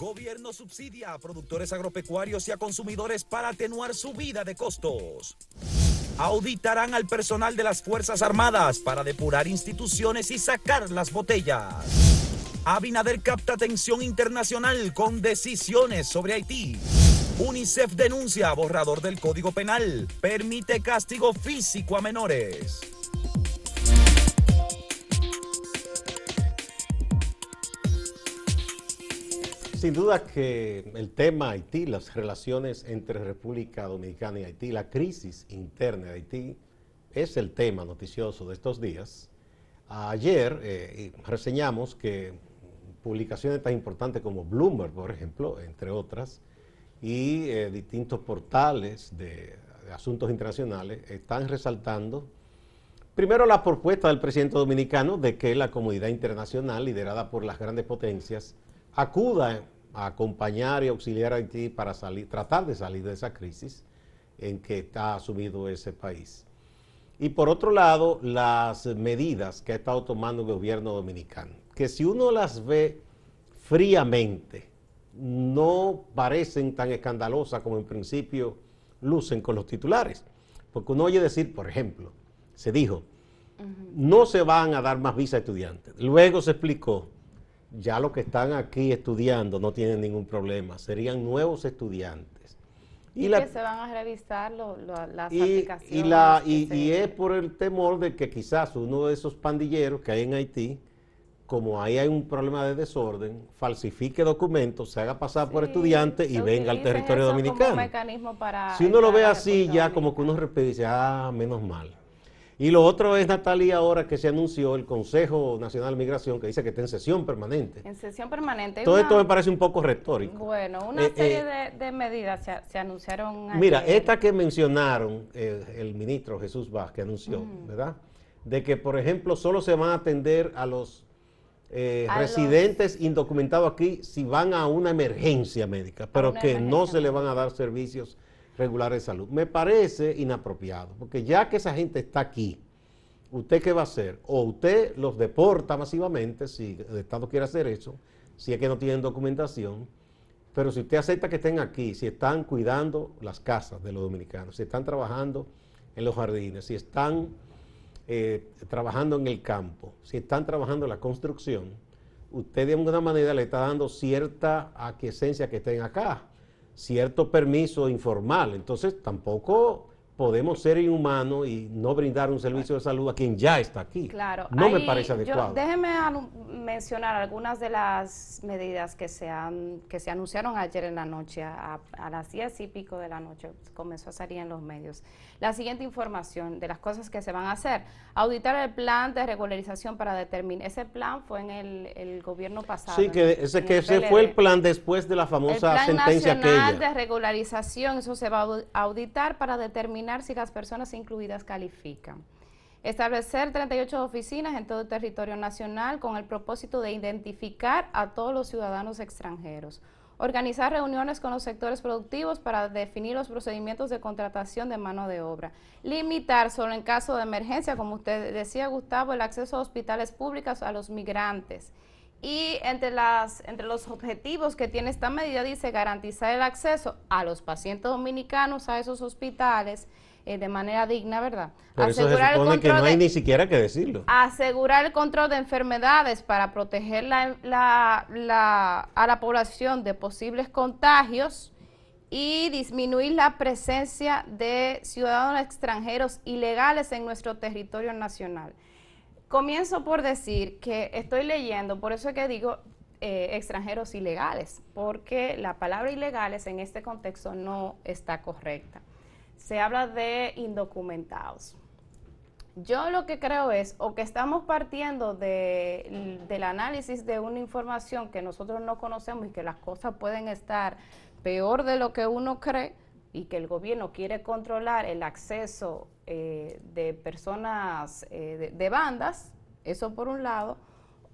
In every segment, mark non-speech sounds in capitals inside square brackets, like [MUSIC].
Gobierno subsidia a productores agropecuarios y a consumidores para atenuar su vida de costos. Auditarán al personal de las Fuerzas Armadas para depurar instituciones y sacar las botellas. Abinader capta atención internacional con decisiones sobre Haití. UNICEF denuncia borrador del Código Penal. Permite castigo físico a menores. Sin duda que el tema Haití, las relaciones entre República Dominicana y Haití, la crisis interna de Haití, es el tema noticioso de estos días. Ayer eh, reseñamos que publicaciones tan importantes como Bloomberg, por ejemplo, entre otras, y eh, distintos portales de, de asuntos internacionales están resaltando Primero, la propuesta del presidente dominicano de que la comunidad internacional, liderada por las grandes potencias, acuda a acompañar y auxiliar a Haití para salir, tratar de salir de esa crisis en que está sumido ese país. Y por otro lado, las medidas que ha estado tomando el gobierno dominicano, que si uno las ve fríamente, no parecen tan escandalosas como en principio lucen con los titulares. Porque uno oye decir, por ejemplo, se dijo, no se van a dar más visa a estudiantes. Luego se explicó, ya los que están aquí estudiando no tienen ningún problema, serían nuevos estudiantes. Y, que se van a revisar las y, aplicaciones. Y, la, y, es por el temor de que quizás uno de esos pandilleros que hay en Haití, como ahí hay un problema de desorden, falsifique documentos, se haga pasar por estudiante y venga al territorio dominicano. si uno lo ve así, ya como que uno y dice, ah, menos mal. Y lo otro es, Natalia, ahora que se anunció el Consejo Nacional de Migración, que dice que está en sesión permanente. En sesión permanente. Todo esto me parece un poco retórico. Bueno, una eh, serie eh, de, medidas se, anunciaron. Mira, esta que mencionaron eh, el ministro Jesús Vázquez anunció, ¿verdad? De que, por ejemplo, solo se van a atender a los residentes indocumentados aquí si van a una emergencia médica, pero que no se le van a dar servicios regular de salud. Me parece inapropiado, porque ya que esa gente está aquí, ¿usted qué va a hacer? O usted los deporta masivamente, si el Estado quiere hacer eso, si es que no tienen documentación, pero si usted acepta que estén aquí, si están cuidando las casas de los dominicanos, si están trabajando en los jardines, si están eh, trabajando en el campo, si están trabajando en la construcción, usted de alguna manera le está dando cierta aquiescencia que estén acá cierto permiso informal. Entonces tampoco podemos ser inhumanos y no brindar un servicio de salud a quien ya está aquí. Claro. No me parece adecuado. déjeme mencionar algunas de las medidas que se, han, que se anunciaron ayer en la noche, a, las diez y pico de la noche, comenzó a salir en los medios. La siguiente información de las cosas que se van a hacer. Auditar el plan de regularización para determinar. Ese plan fue en el, gobierno pasado. Sí, que ese, que ese fue el plan después de la famosa el plan sentencia nacional de regularización, eso se va a auditar para determinar si las personas incluidas califican. Establecer 38 oficinas en todo el territorio nacional con el propósito de identificar a todos los ciudadanos extranjeros. Organizar reuniones con los sectores productivos para definir los procedimientos de contratación de mano de obra. Limitar solo en caso de emergencia, como usted decía Gustavo, el acceso a hospitales públicos a los migrantes. Y entre, las, entre los objetivos que tiene esta medida dice garantizar el acceso a los pacientes dominicanos a esos hospitales eh, de manera digna, ¿verdad? asegurar el control que no hay ni siquiera que decirlo. Asegurar el control de enfermedades para proteger la, la, a la población de posibles contagios y disminuir la presencia de ciudadanos extranjeros ilegales en nuestro territorio nacional. Comienzo por decir que estoy leyendo, por eso es que digo eh, extranjeros ilegales, porque la palabra ilegales en este contexto no está correcta. Se habla de indocumentados. Yo lo que creo es, o que estamos partiendo del análisis de una información que nosotros no conocemos y que las cosas pueden estar peor de lo que uno cree y que el gobierno quiere controlar el acceso eh, de personas, eh, de, bandas, eso por un lado,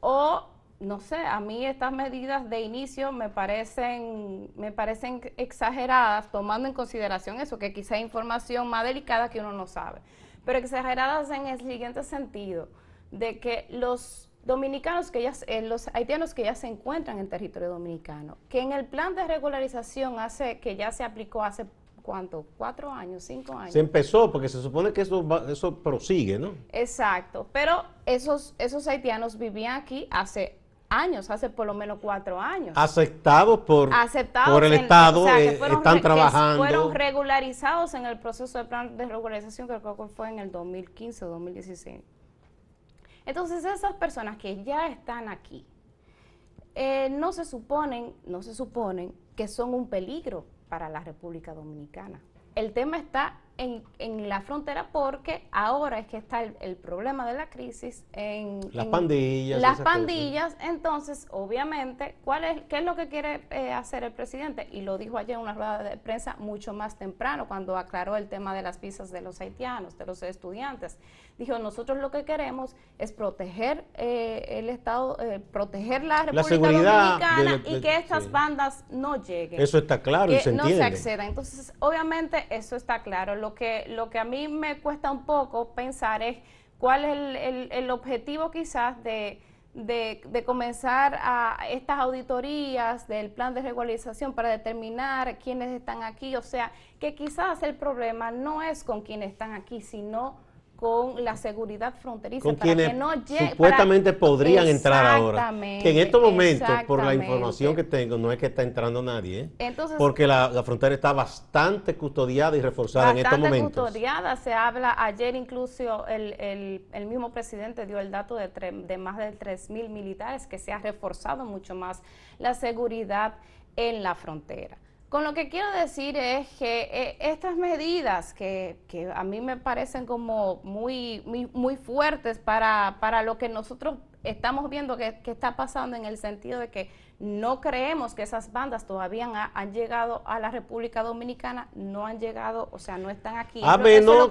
o no sé, a mí estas medidas de inicio me parecen, me parecen exageradas, tomando en consideración eso, que quizá hay información más delicada que uno no sabe, pero exageradas en el siguiente sentido, de que los dominicanos que ya, eh, los haitianos que ya se encuentran en territorio dominicano, que en el plan de regularización hace, que ya se aplicó hace ¿cuánto? ¿Cuatro años? ¿Cinco años? Se empezó porque se supone que eso, eso prosigue, ¿no? Exacto, pero esos, esos haitianos vivían aquí hace años, hace por lo menos cuatro años. Aceptados por, por el Estado, eh, están trabajando. fueron regularizados en el proceso de plan de regularización, que creo que fue en el 2015 o 2016. Entonces, esas personas que ya están aquí, eh, no se suponen, no se suponen que son un peligro para la República Dominicana. El tema está en, la frontera porque ahora es que está el, problema de la crisis en las pandillas. Las pandillas, entonces, obviamente, ¿cuál es, ¿qué es lo que quiere eh, hacer el presidente? Y lo dijo ayer en una rueda de prensa mucho más temprano, cuando aclaró el tema de las visas de los haitianos, de los estudiantes. Dijo, nosotros lo que queremos es proteger eh, el Estado, eh, proteger la República Dominicana y que estas bandas no lleguen. Eso está claro y se no se accedan. Entonces, obviamente, eso está claro lo que, lo que a mí me cuesta un poco pensar es cuál es el, objetivo quizás de, de, comenzar a estas auditorías del plan de regularización para determinar quiénes están aquí. O sea, que quizás el problema no es con quienes están aquí, sino con la seguridad fronteriza con para que no llegue, supuestamente podrían entrar ahora. Que en estos momentos por la información que tengo no es que está entrando nadie ¿eh? porque la, frontera está bastante custodiada y reforzada en estos momentos. custodiada. Se habla ayer incluso el, el, mismo presidente dio el dato de, de más de 3 mil militares que se ha reforzado mucho más la seguridad en la frontera con lo que quiero decir es que eh, estas medidas que, que, a mí me parecen como muy, muy, muy fuertes para, para lo que nosotros estamos viendo que, está pasando en el sentido de que no creemos que esas bandas todavía han, llegado a la República Dominicana, no han llegado, o sea, no están aquí. A menos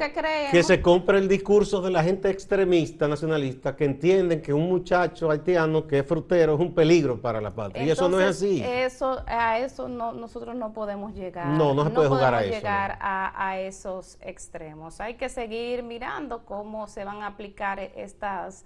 que, se compre el discurso de la gente extremista, nacionalista, que entienden que un muchacho haitiano que es frutero es un peligro para la patria. y eso no es así. Eso, a eso no, nosotros no podemos llegar. No, no se puede jugar a eso. llegar a, a esos extremos. Hay que seguir mirando cómo se van a aplicar estas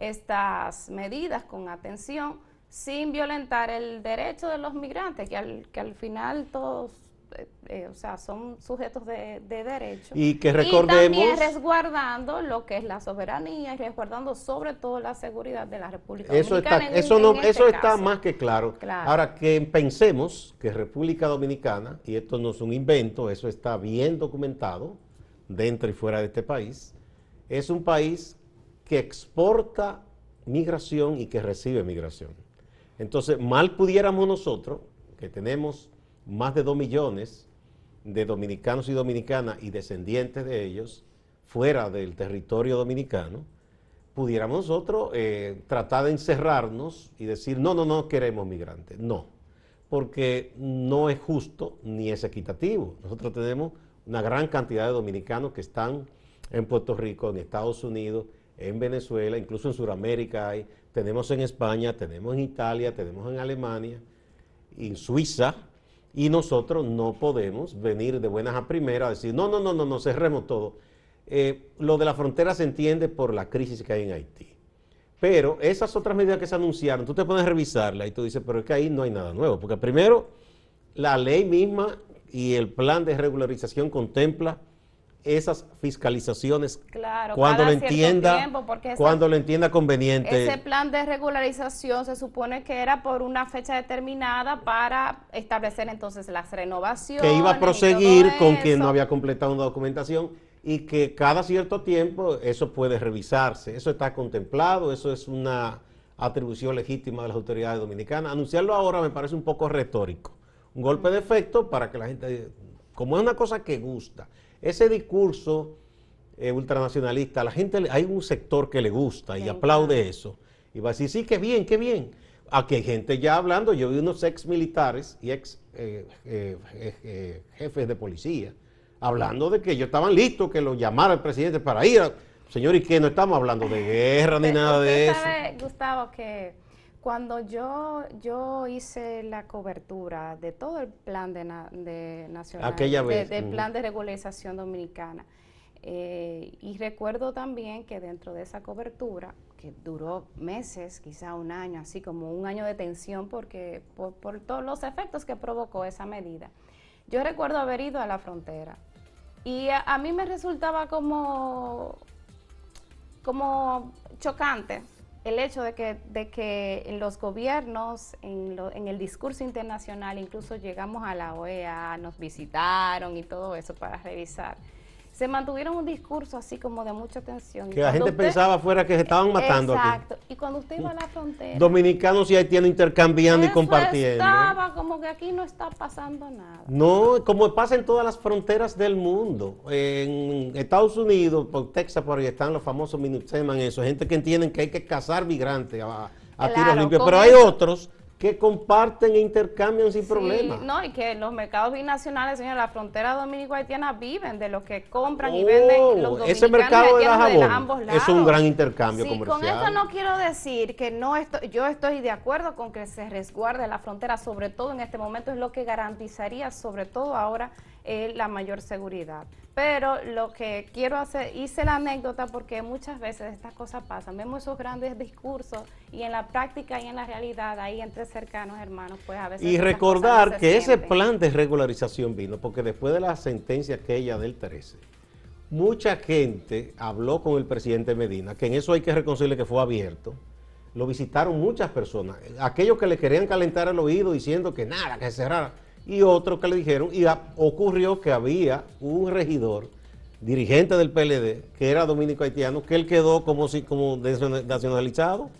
estas medidas con atención sin violentar el derecho de los migrantes, que al, que al final todos eh, eh, o sea, son sujetos de, de derecho. Y que recordemos... Y también resguardando lo que es la soberanía y resguardando sobre todo la seguridad de la República eso Dominicana. Está, eso no, eso está más que claro. Ahora, que pensemos que República Dominicana, y esto no es un invento, eso está bien documentado dentro y fuera de este país, es un país que exporta migración y que recibe migración. Entonces, mal pudiéramos nosotros, que tenemos más de dos millones de dominicanos y dominicanas y descendientes de ellos fuera del territorio dominicano, pudiéramos nosotros eh, tratar de encerrarnos y decir, no, no, no queremos migrantes. No, porque no es justo ni es equitativo. Nosotros tenemos una gran cantidad de dominicanos que están en Puerto Rico, en Estados Unidos, en Venezuela, incluso en Sudamérica hay, tenemos en España, tenemos en Italia, tenemos en Alemania, en Suiza, y nosotros no podemos venir de buenas a primeras a decir, no, no, no, no, no, cerremos todo. Eh, lo de la frontera se entiende por la crisis que hay en Haití. Pero esas otras medidas que se anunciaron, tú te puedes revisarla y tú dices, pero es que ahí no hay nada nuevo, porque primero la ley misma y el plan de regularización contempla esas fiscalizaciones claro, cuando lo entienda cuando lo entienda conveniente. ese plan de regularización se supone que era por una fecha determinada para establecer entonces las renovaciones que iba a proseguir con quien no había completado una documentación y que cada cierto tiempo eso puede revisarse. Eso está contemplado eso es una atribución legítima de las autoridades dominicanas. Anunciarlo ahora me parece un poco retórico. Un golpe de efecto para que la gente como es una cosa que gusta ese discurso eh, ultranacionalista, la gente, hay un sector que le gusta y aplaude eso. Y va a decir, sí, qué bien, qué bien. Aquí hay gente ya hablando, yo vi unos ex militares y ex eh, eh, jefes de policía hablando de que ellos estaban listos, que lo llamara el presidente para ir. Señor, ¿y qué? No estamos hablando de guerra ni nada de eso. Sabe, Gustavo, que cuando yo, yo hice la cobertura de todo el plan de, de nacional, del plan de regularización dominicana, eh, y recuerdo también que dentro de esa cobertura, que duró meses, quizá un año, así como un año de tensión porque por, por todos los efectos que provocó esa medida. Yo recuerdo haber ido a la frontera y a, mí me resultaba como, como chocante el hecho de que, de que en los gobiernos, en, en, el discurso internacional, incluso llegamos a la OEA, nos visitaron y todo eso para revisar se mantuvieron un discurso así como de mucha tensión. Que la gente pensaba fuera que se estaban matando Exacto. Y cuando usted iba a la frontera. Dominicanos y haitianos intercambiando y compartiendo. Estaba como que aquí no está pasando nada. No, como pasa en todas las fronteras del mundo. En Estados Unidos, por Texas, por ahí están los famosos Minuteman, eso. Gente que entienden que hay que cazar migrantes a, tiros limpios. Pero hay otros que comparten e intercambian sin problema. No, y que los mercados binacionales, señor, la frontera dominico-haitiana viven de lo que compran y venden oh, los dominicanos ese mercado de, ambos lados. Es un gran intercambio sí, Con esto no quiero decir que no estoy, yo estoy de acuerdo con que se resguarde la frontera, sobre todo en este momento, es lo que garantizaría, sobre todo ahora, eh, la mayor seguridad. Pero lo que quiero hacer, hice la anécdota porque muchas veces estas cosas pasan. Vemos esos grandes discursos y en la práctica y en la realidad, ahí entre cercanos hermanos, pues a veces... Y recordar que ese plan de regularización vino porque después de la sentencia aquella del 13, mucha gente habló con el presidente Medina, que en eso hay que reconocerle que fue abierto. Lo visitaron muchas personas. Aquellos que le querían calentar el oído diciendo que nada, que cerrara y otro que le dijeron, y ocurrió que había un regidor, dirigente del PLD, que era dominico haitiano, que él quedó como, si, como nacionalizado.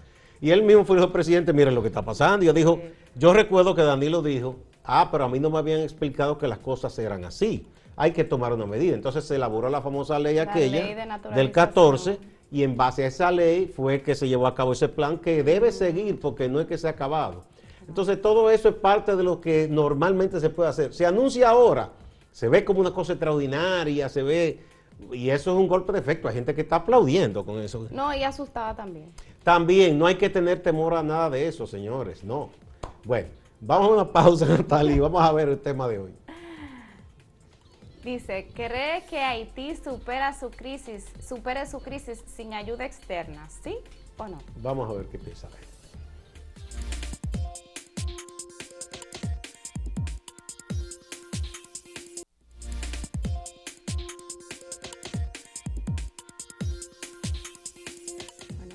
Y él mismo fue el presidente, miren lo que está pasando. Y yo dijo, yo recuerdo que Danilo dijo, ah, pero a mí no me habían explicado que las cosas eran así. Hay que tomar una medida. Entonces se elaboró la famosa ley aquella del 14 y en base a esa ley fue que se llevó a cabo ese plan que debe seguir porque no es que se ha acabado. Entonces todo eso es parte de lo que normalmente se puede hacer. Se anuncia ahora, se ve como una cosa extraordinaria, se ve, y eso es un golpe de efecto. Hay gente que está aplaudiendo con eso. No, y asustada también. También, no hay que tener temor a nada de eso, señores, no. Bueno, vamos a una pausa, [LAUGHS] Natalia, y vamos a ver el tema de hoy. Dice, ¿cree que Haití supera su crisis, supere su crisis sin ayuda externa? ¿Sí o no? Vamos a ver qué piensa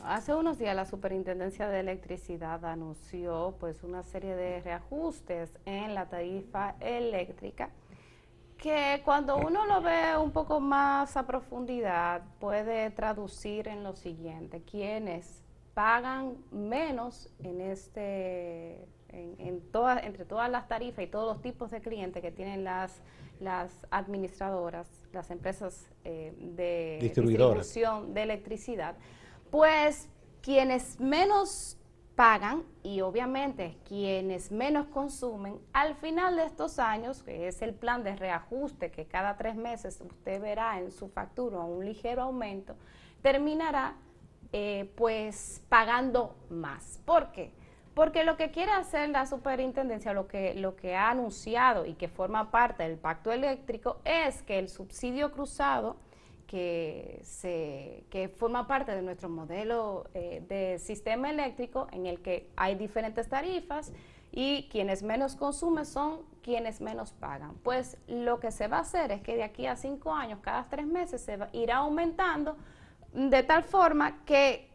Hace unos días la Superintendencia de Electricidad anunció pues una serie de reajustes en la tarifa eléctrica que cuando uno lo ve un poco más a profundidad puede traducir en lo siguiente, quienes pagan menos en este en, todas entre todas las tarifas y todos los tipos de clientes que tienen las las administradoras, las empresas eh, de distribución de electricidad, pues quienes menos pagan y obviamente quienes menos consumen, al final de estos años, que es el plan de reajuste que cada tres meses usted verá en su factura un ligero aumento, terminará eh, pues pagando más. ¿Por qué? Porque lo que quiere hacer la superintendencia, lo que, lo que ha anunciado y que forma parte del pacto eléctrico, es que el subsidio cruzado que, se, que forma parte de nuestro modelo eh, de sistema eléctrico en el que hay diferentes tarifas y quienes menos consumen son quienes menos pagan. Pues lo que se va a hacer es que de aquí a cinco años, cada tres meses, se va, irá aumentando de tal forma que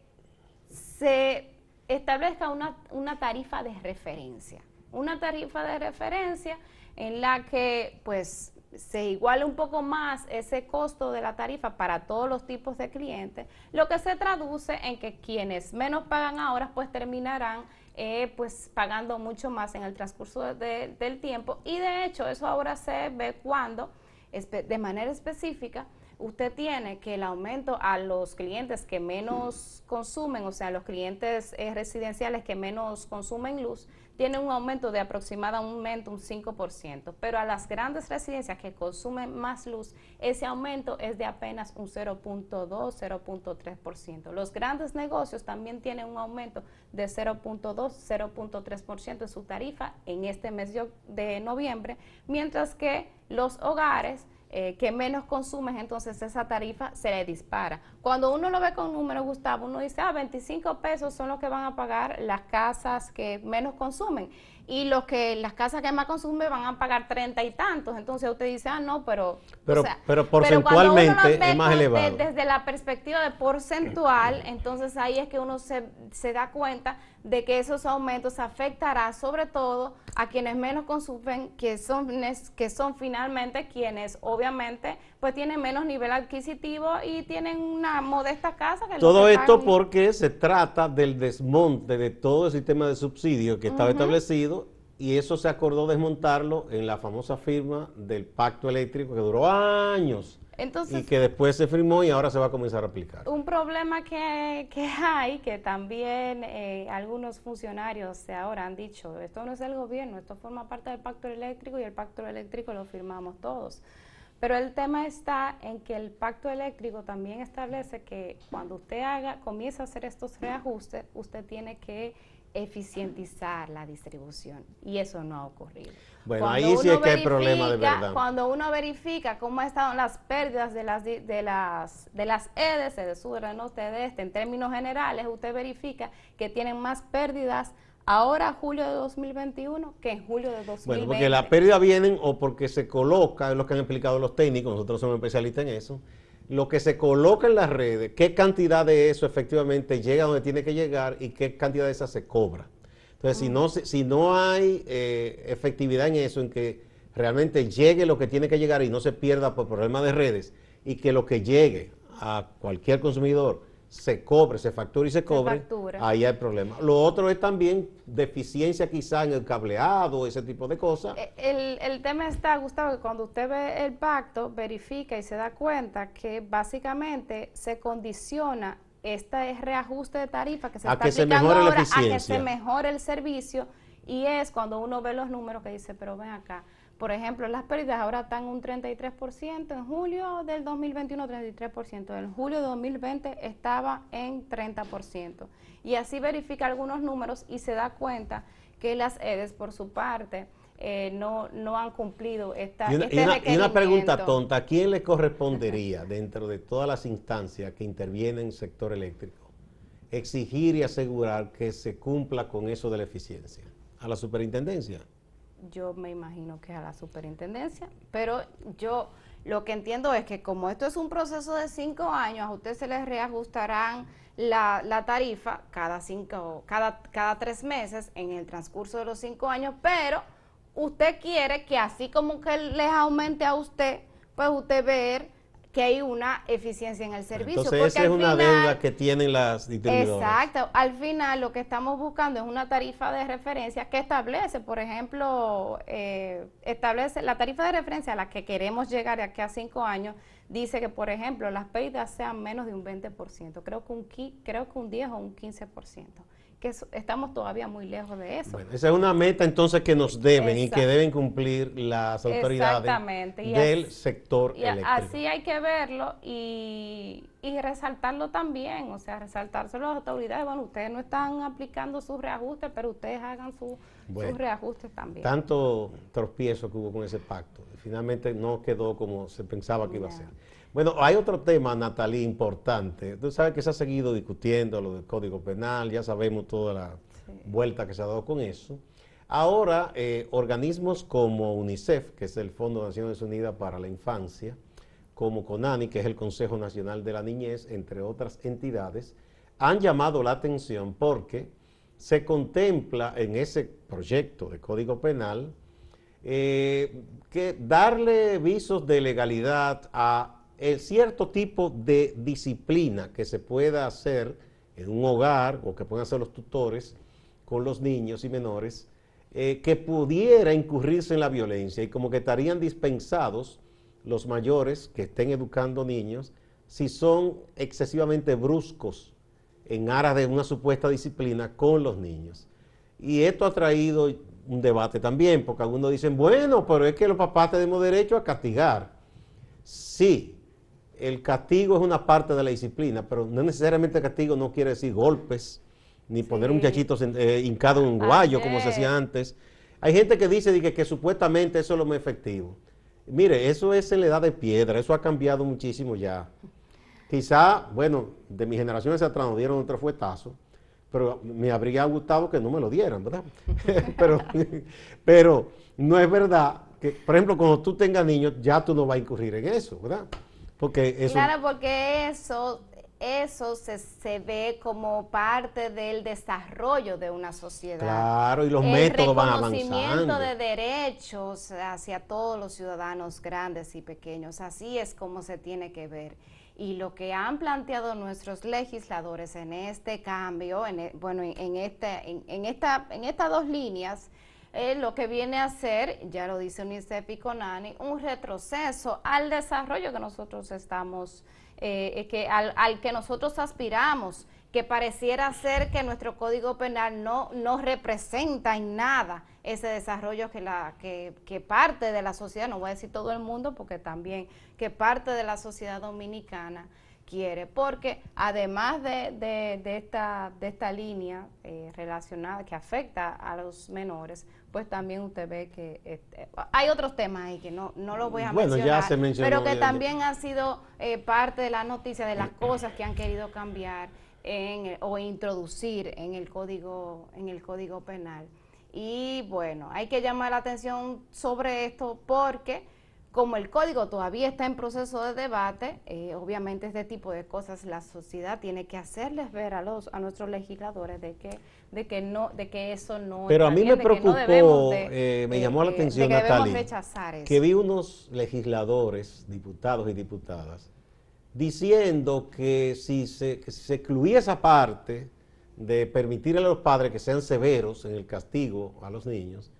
se establezca una, una tarifa de referencia. Una tarifa de referencia en la que pues se iguale un poco más ese costo de la tarifa para todos los tipos de clientes, lo que se traduce en que quienes menos pagan ahora pues terminarán eh, pues pagando mucho más en el transcurso del tiempo. Y de hecho eso ahora se ve cuando de manera específica usted tiene que el aumento a los clientes que menos consumen, o sea, los clientes eh, residenciales que menos consumen luz, tiene un aumento de aproximadamente un 5%, pero a las grandes residencias que consumen más luz, ese aumento es de apenas un 0.2, 0.3%. Los grandes negocios también tienen un aumento de 0.2, 0.3% en su tarifa en este mes de noviembre, mientras que los hogares eh, que menos consumes, entonces esa tarifa se le dispara. Cuando uno lo ve con números, Gustavo, uno dice, ah, 25 pesos son los que van a pagar las casas que menos consumen. Y los que las casas que más consumen van a pagar treinta y tantos. Entonces usted dice, ah, no, pero... Pero, pero porcentualmente es más elevado. desde la perspectiva de porcentual, entonces ahí es que uno se, se da cuenta de que esos aumentos afectará sobre todo a quienes menos consumen, que son, que son finalmente quienes obviamente pues tienen menos nivel adquisitivo y tienen una modesta casa. Que todo esto porque se trata del desmonte de todo el sistema de subsidios que estaba establecido y eso se acordó desmontarlo en la famosa firma del pacto eléctrico que duró años y que después se firmó y ahora se va a comenzar a aplicar. Un problema que, hay, que también eh, algunos funcionarios ahora han dicho, esto no es del gobierno, esto forma parte del pacto eléctrico y el pacto eléctrico lo firmamos todos. Pero el tema está en que el pacto eléctrico también establece que cuando usted haga, comienza a hacer estos reajustes, usted tiene que eficientizar la distribución y eso no ha ocurrido. Bueno, ahí sí es que hay problema de verdad. Cuando uno verifica cómo han estado las pérdidas de las de las de las EDES, de sur, de norte, de este, en términos generales, usted verifica que tienen más pérdidas ahora julio de 2021 que en julio de 2020. Bueno, porque las pérdidas vienen o porque se coloca, es lo que han explicado los técnicos, nosotros somos especialistas en eso, lo que se coloca en las redes, qué cantidad de eso efectivamente llega donde tiene que llegar y qué cantidad de esa se cobra. Entonces, si, no, si no hay eh, efectividad en eso, en que realmente llegue lo que tiene que llegar y no se pierda por problemas de redes, y que lo que llegue a cualquier consumidor se cobre, se factura y se cobre, ahí hay problema. Lo otro es también deficiencia quizá en el cableado, ese tipo de cosas. Eh, el, el tema está, Gustavo, que cuando usted ve el pacto, verifica y se da cuenta que básicamente se condiciona este reajuste de tarifa que se está aplicando ahora a que se mejore el servicio y es cuando uno ve los números que dice, pero ven acá, por ejemplo, las pérdidas ahora están un 33%, en julio del 2021 33%, en julio de 2020 estaba en 30%. Y así verifica algunos números y se da cuenta que las EDES por su parte eh, no, no han cumplido esta y una, este y una, pregunta tonta, ¿a quién le correspondería [LAUGHS] dentro de todas las instancias que intervienen en el sector eléctrico exigir y asegurar que se cumpla con eso de la eficiencia? ¿A la superintendencia? Yo me imagino que a la superintendencia, pero yo lo que entiendo es que como esto es un proceso de cinco años, a usted se les reajustarán la, la tarifa cada cinco, cada, cada tres meses en el transcurso de los cinco años, pero usted quiere que así como que les aumente a usted, pues usted ver que hay una eficiencia en el servicio. Entonces, esa es una deuda que tienen las distribuidoras. Exacto. Al final, lo que estamos buscando es una tarifa de referencia que establece, por ejemplo, eh, establece la tarifa de referencia a la que queremos llegar de aquí a cinco años, dice que, por ejemplo, las pérdidas sean menos de un 20%, creo que un, creo que un 10 o un 15% que estamos todavía muy lejos de eso. esa es una meta entonces que nos deben y que deben cumplir las autoridades del sector y eléctrico. Así hay que verlo y, resaltarlo también, o sea, resaltárselo a las autoridades. Bueno, ustedes no están aplicando sus reajustes, pero ustedes hagan sus reajustes también. Tanto tropiezo que hubo con ese pacto. Finalmente no quedó como se pensaba que iba a ser. Bueno, hay otro tema, Natalie, importante. Tú sabes que se ha seguido discutiendo lo del Código Penal, ya sabemos toda la vuelta que se ha dado con eso. Ahora, eh, organismos como UNICEF, que es el Fondo de Naciones Unidas para la Infancia, como CONANI, que es el Consejo Nacional de la Niñez, entre otras entidades, han llamado la atención porque se contempla en ese proyecto de Código Penal eh, que darle visos de legalidad a el cierto tipo de disciplina que se pueda hacer en un hogar o que puedan hacer los tutores con los niños y menores, eh, que pudiera incurrirse en la violencia y como que estarían dispensados los mayores que estén educando niños si son excesivamente bruscos en aras de una supuesta disciplina con los niños. Y esto ha traído un debate también, porque algunos dicen, bueno, pero es que los papás tenemos derecho a castigar. Sí, el castigo es una parte de la disciplina, pero no necesariamente castigo no quiere decir golpes, ni poner un muchachito eh, hincado en un guayo, como se hacía antes. Hay gente que dice que, que, supuestamente eso es lo más efectivo. Mire, eso es en la edad de piedra, eso ha cambiado muchísimo ya. Quizá, bueno, de mi generación hacia atrás nos dieron otro fuetazo, pero me habría gustado que no me lo dieran, ¿verdad? [LAUGHS] pero, pero no es verdad que, por ejemplo, cuando tú tengas niños, ya tú no vas a incurrir en eso, ¿verdad? Porque eso... Claro, porque eso eso se, se, ve como parte del desarrollo de una sociedad. Claro, y los métodos van avanzando. El reconocimiento de derechos hacia todos los ciudadanos grandes y pequeños. Así es como se tiene que ver. Y lo que han planteado nuestros legisladores en este cambio, en, e, bueno, en, este, en, esta, en estas dos líneas, eh, lo que viene a ser, ya lo dice UNICEF y CONANI, un retroceso al desarrollo que nosotros estamos eh, que al, que nosotros aspiramos, que pareciera ser que nuestro código penal no, no representa en nada ese desarrollo que, la, que, que, parte de la sociedad, no voy a decir todo el mundo, porque también que parte de la sociedad dominicana quiere, porque además de, de, esta, de esta línea eh, relacionada que afecta a los menores, pues también usted ve que este, hay otros temas ahí que no, no los voy a mencionar, pero que también han sido eh, parte de la noticia de las cosas que han querido cambiar en, o introducir en el código en el código penal. Y bueno, hay que llamar la atención sobre esto porque como el código todavía está en proceso de debate, eh, obviamente este tipo de cosas la sociedad tiene que hacerles ver a los a nuestros legisladores de que de que no de que eso no pero a mí me preocupó eh, me llamó la atención que Natalie que vi unos legisladores diputados y diputadas diciendo que si se, que si se excluía esa parte de permitir a los padres que sean severos en el castigo a los niños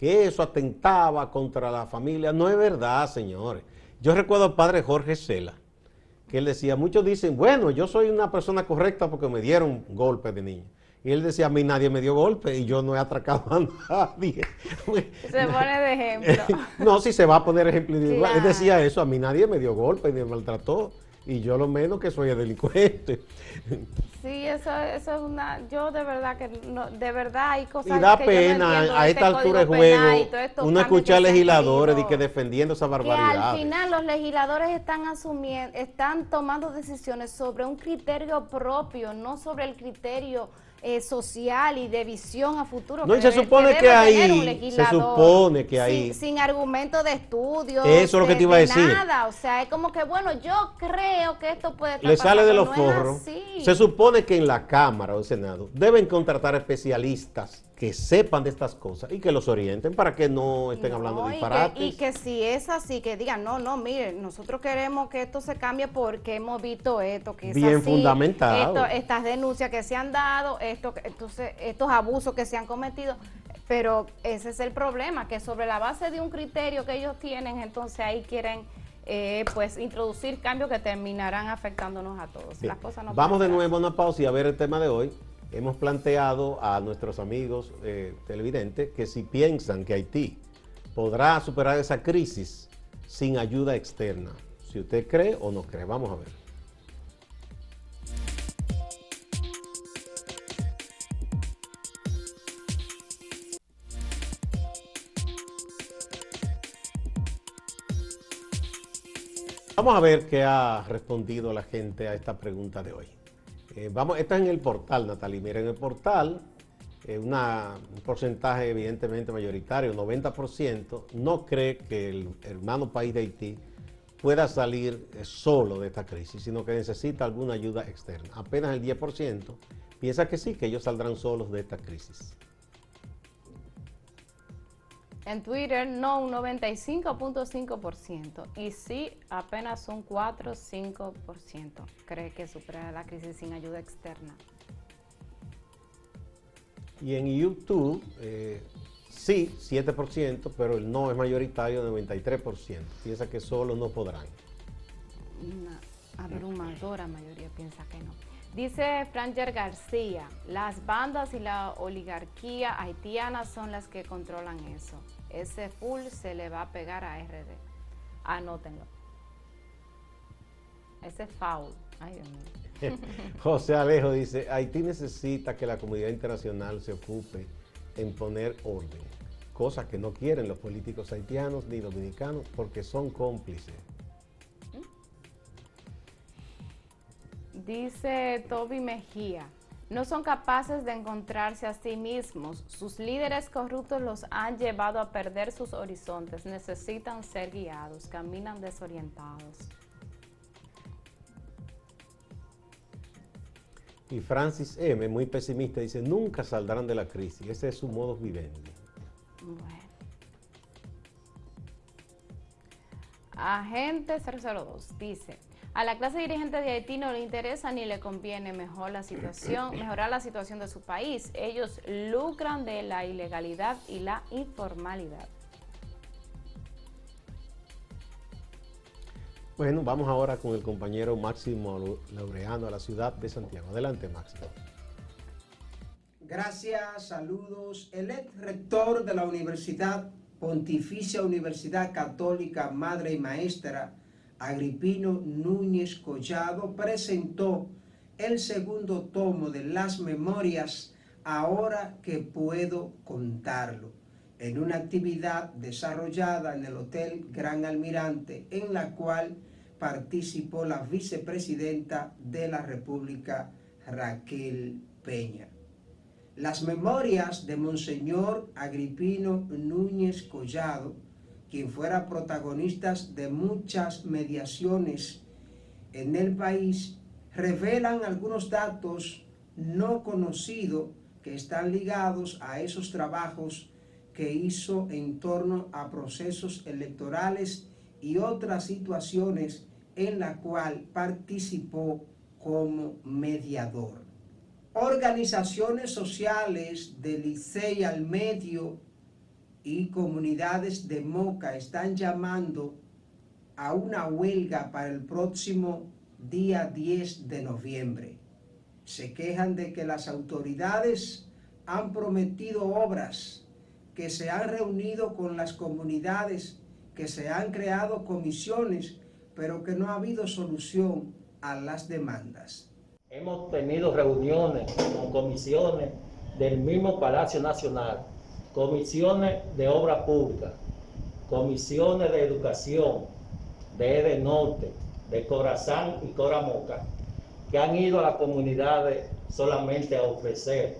que eso atentaba contra la familia. No es verdad, señores. Yo recuerdo al padre Jorge Sela, que él decía, muchos dicen, bueno, yo soy una persona correcta porque me dieron golpes de niño. Y él decía, a mí nadie me dio golpe y yo no he atracado a [LAUGHS] nadie. Se pone de [LAUGHS] ejemplo. no, si se va a poner ejemplo. Él decía eso, a mí nadie me dio golpe ni me maltrató y yo lo menos que soy delincuente. Sí, eso, eso es una, yo de verdad que no, de verdad hay cosas y da pena a esta altura de juego uno escucha legisladores y que defendiendo esa barbaridad. Que al final los legisladores están asumiendo, están tomando decisiones sobre un criterio propio, no sobre el criterio eh, social y de visión a futuro. No, y se supone que, ahí, se supone que ahí. Sin, argumento de estudio. Eso es lo que te iba a decir. Nada, o sea, es como que, bueno, yo creo que esto puede Le sale de los forros. Se supone que en la Cámara o el Senado deben contratar especialistas que sepan de estas cosas y que los orienten para que no estén hablando de disparates. Y que, si es así, que digan, no, no, mire, nosotros queremos que esto se cambie porque hemos visto esto, que es Bien fundamentado. estas denuncias que se han dado, esto, entonces, estos abusos que se han cometido. Pero ese es el problema, que sobre la base de un criterio que ellos tienen, entonces ahí quieren eh, pues introducir cambios que terminarán afectándonos a todos. Las cosas no Vamos de nuevo a una pausa y a ver el tema de hoy hemos planteado a nuestros amigos eh, televidentes que si piensan que Haití podrá superar esa crisis sin ayuda externa, si usted cree o no cree, vamos a ver. Vamos a ver qué ha respondido la gente a esta pregunta de hoy. Eh, vamos, está en el portal, Natalie. Mira, en el portal, eh, un porcentaje evidentemente mayoritario, 90%, no cree que el hermano país de Haití pueda salir eh, solo de esta crisis, sino que necesita alguna ayuda externa. Apenas el 10% piensa que sí, que ellos saldrán solos de esta crisis. En Twitter no un 95.5% y sí apenas un 4-5% cree que supera la crisis sin ayuda externa. Y en YouTube eh, sí 7%, pero el no es mayoritario 93%. Piensa que solo no podrán. Una abrumadora mayoría piensa que no. Dice Franger García, las bandas y la oligarquía haitiana son las que controlan eso ese full se le va a pegar a RD. Anótenlo. Ese foul. Ay, Dios mío. [LAUGHS] José Alejo dice, Haití necesita que la comunidad internacional se ocupe en poner orden. cosa que no quieren los políticos haitianos ni dominicanos porque son cómplices. Dice Toby Mejía, no son capaces de encontrarse a sí mismos. Sus líderes corruptos los han llevado a perder sus horizontes. Necesitan ser guiados, caminan desorientados. Y Francis M., muy pesimista, dice, nunca saldrán de la crisis. Ese es su modo vivendi. Bueno. Agente 002 dice, a la clase dirigente de Haití no le interesa ni le conviene mejor la situación, [CLEARS THROAT] mejorar la situación de su país. Ellos lucran de la ilegalidad y la informalidad. Bueno, vamos ahora con el compañero Máximo Laureano a la ciudad de Santiago. Adelante, Máximo. Gracias, saludos. El ex rector de la Universidad Pontificia Universidad Católica Madre y Maestra, Agripino Núñez Collado, presentó el segundo tomo de las memorias Ahora que puedo contarlo, en una actividad desarrollada en el Hotel Gran Almirante, en la cual participó la vicepresidenta de la República, Raquel Peña. Las memorias de Monseñor Agripino Núñez Collado, quien fuera protagonista de muchas mediaciones en el país, revelan algunos datos no conocidos que están ligados a esos trabajos que hizo en torno a procesos electorales y otras situaciones en la cual participó como mediador. Organizaciones sociales de Licey al Medio y comunidades de Moca están llamando a una huelga para el próximo día 10 de noviembre. Se quejan de que las autoridades han prometido obras, que se han reunido con las comunidades, que se han creado comisiones pero que no ha habido solución a las demandas. Hemos tenido reuniones con comisiones del mismo Palacio Nacional, comisiones de obra pública, comisiones de educación, de Ede Norte, de Corazán y Coramoca, que han ido a las comunidades solamente a ofrecer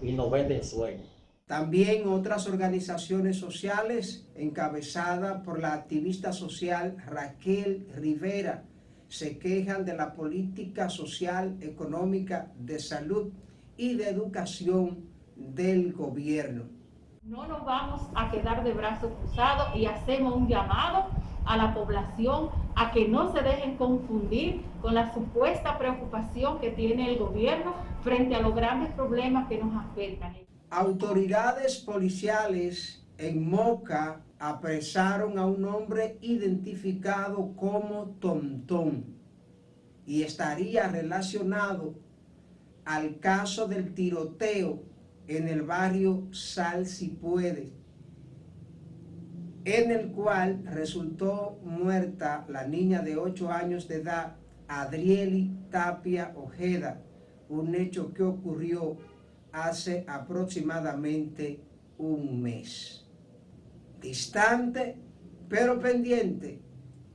y nos venden sueños. También otras organizaciones sociales, encabezadas por la activista social Raquel Rivera, se quejan de la política social, económica, de salud y de educación del gobierno. No nos vamos a quedar de brazos cruzados y hacemos un llamado a la población a que no se dejen confundir con la supuesta preocupación que tiene el gobierno frente a los grandes problemas que nos afectan. Autoridades policiales en Moca apresaron a un hombre identificado como Tontón y estaría relacionado al caso del tiroteo en el barrio Sal si puede, en el cual resultó muerta la niña de 8 años de edad, Adrieli Tapia Ojeda, un hecho que ocurrió hace aproximadamente un mes. Distante, pero pendiente,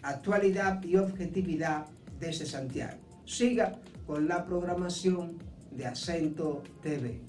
actualidad y objetividad desde Santiago. Siga con la programación de Acento TV.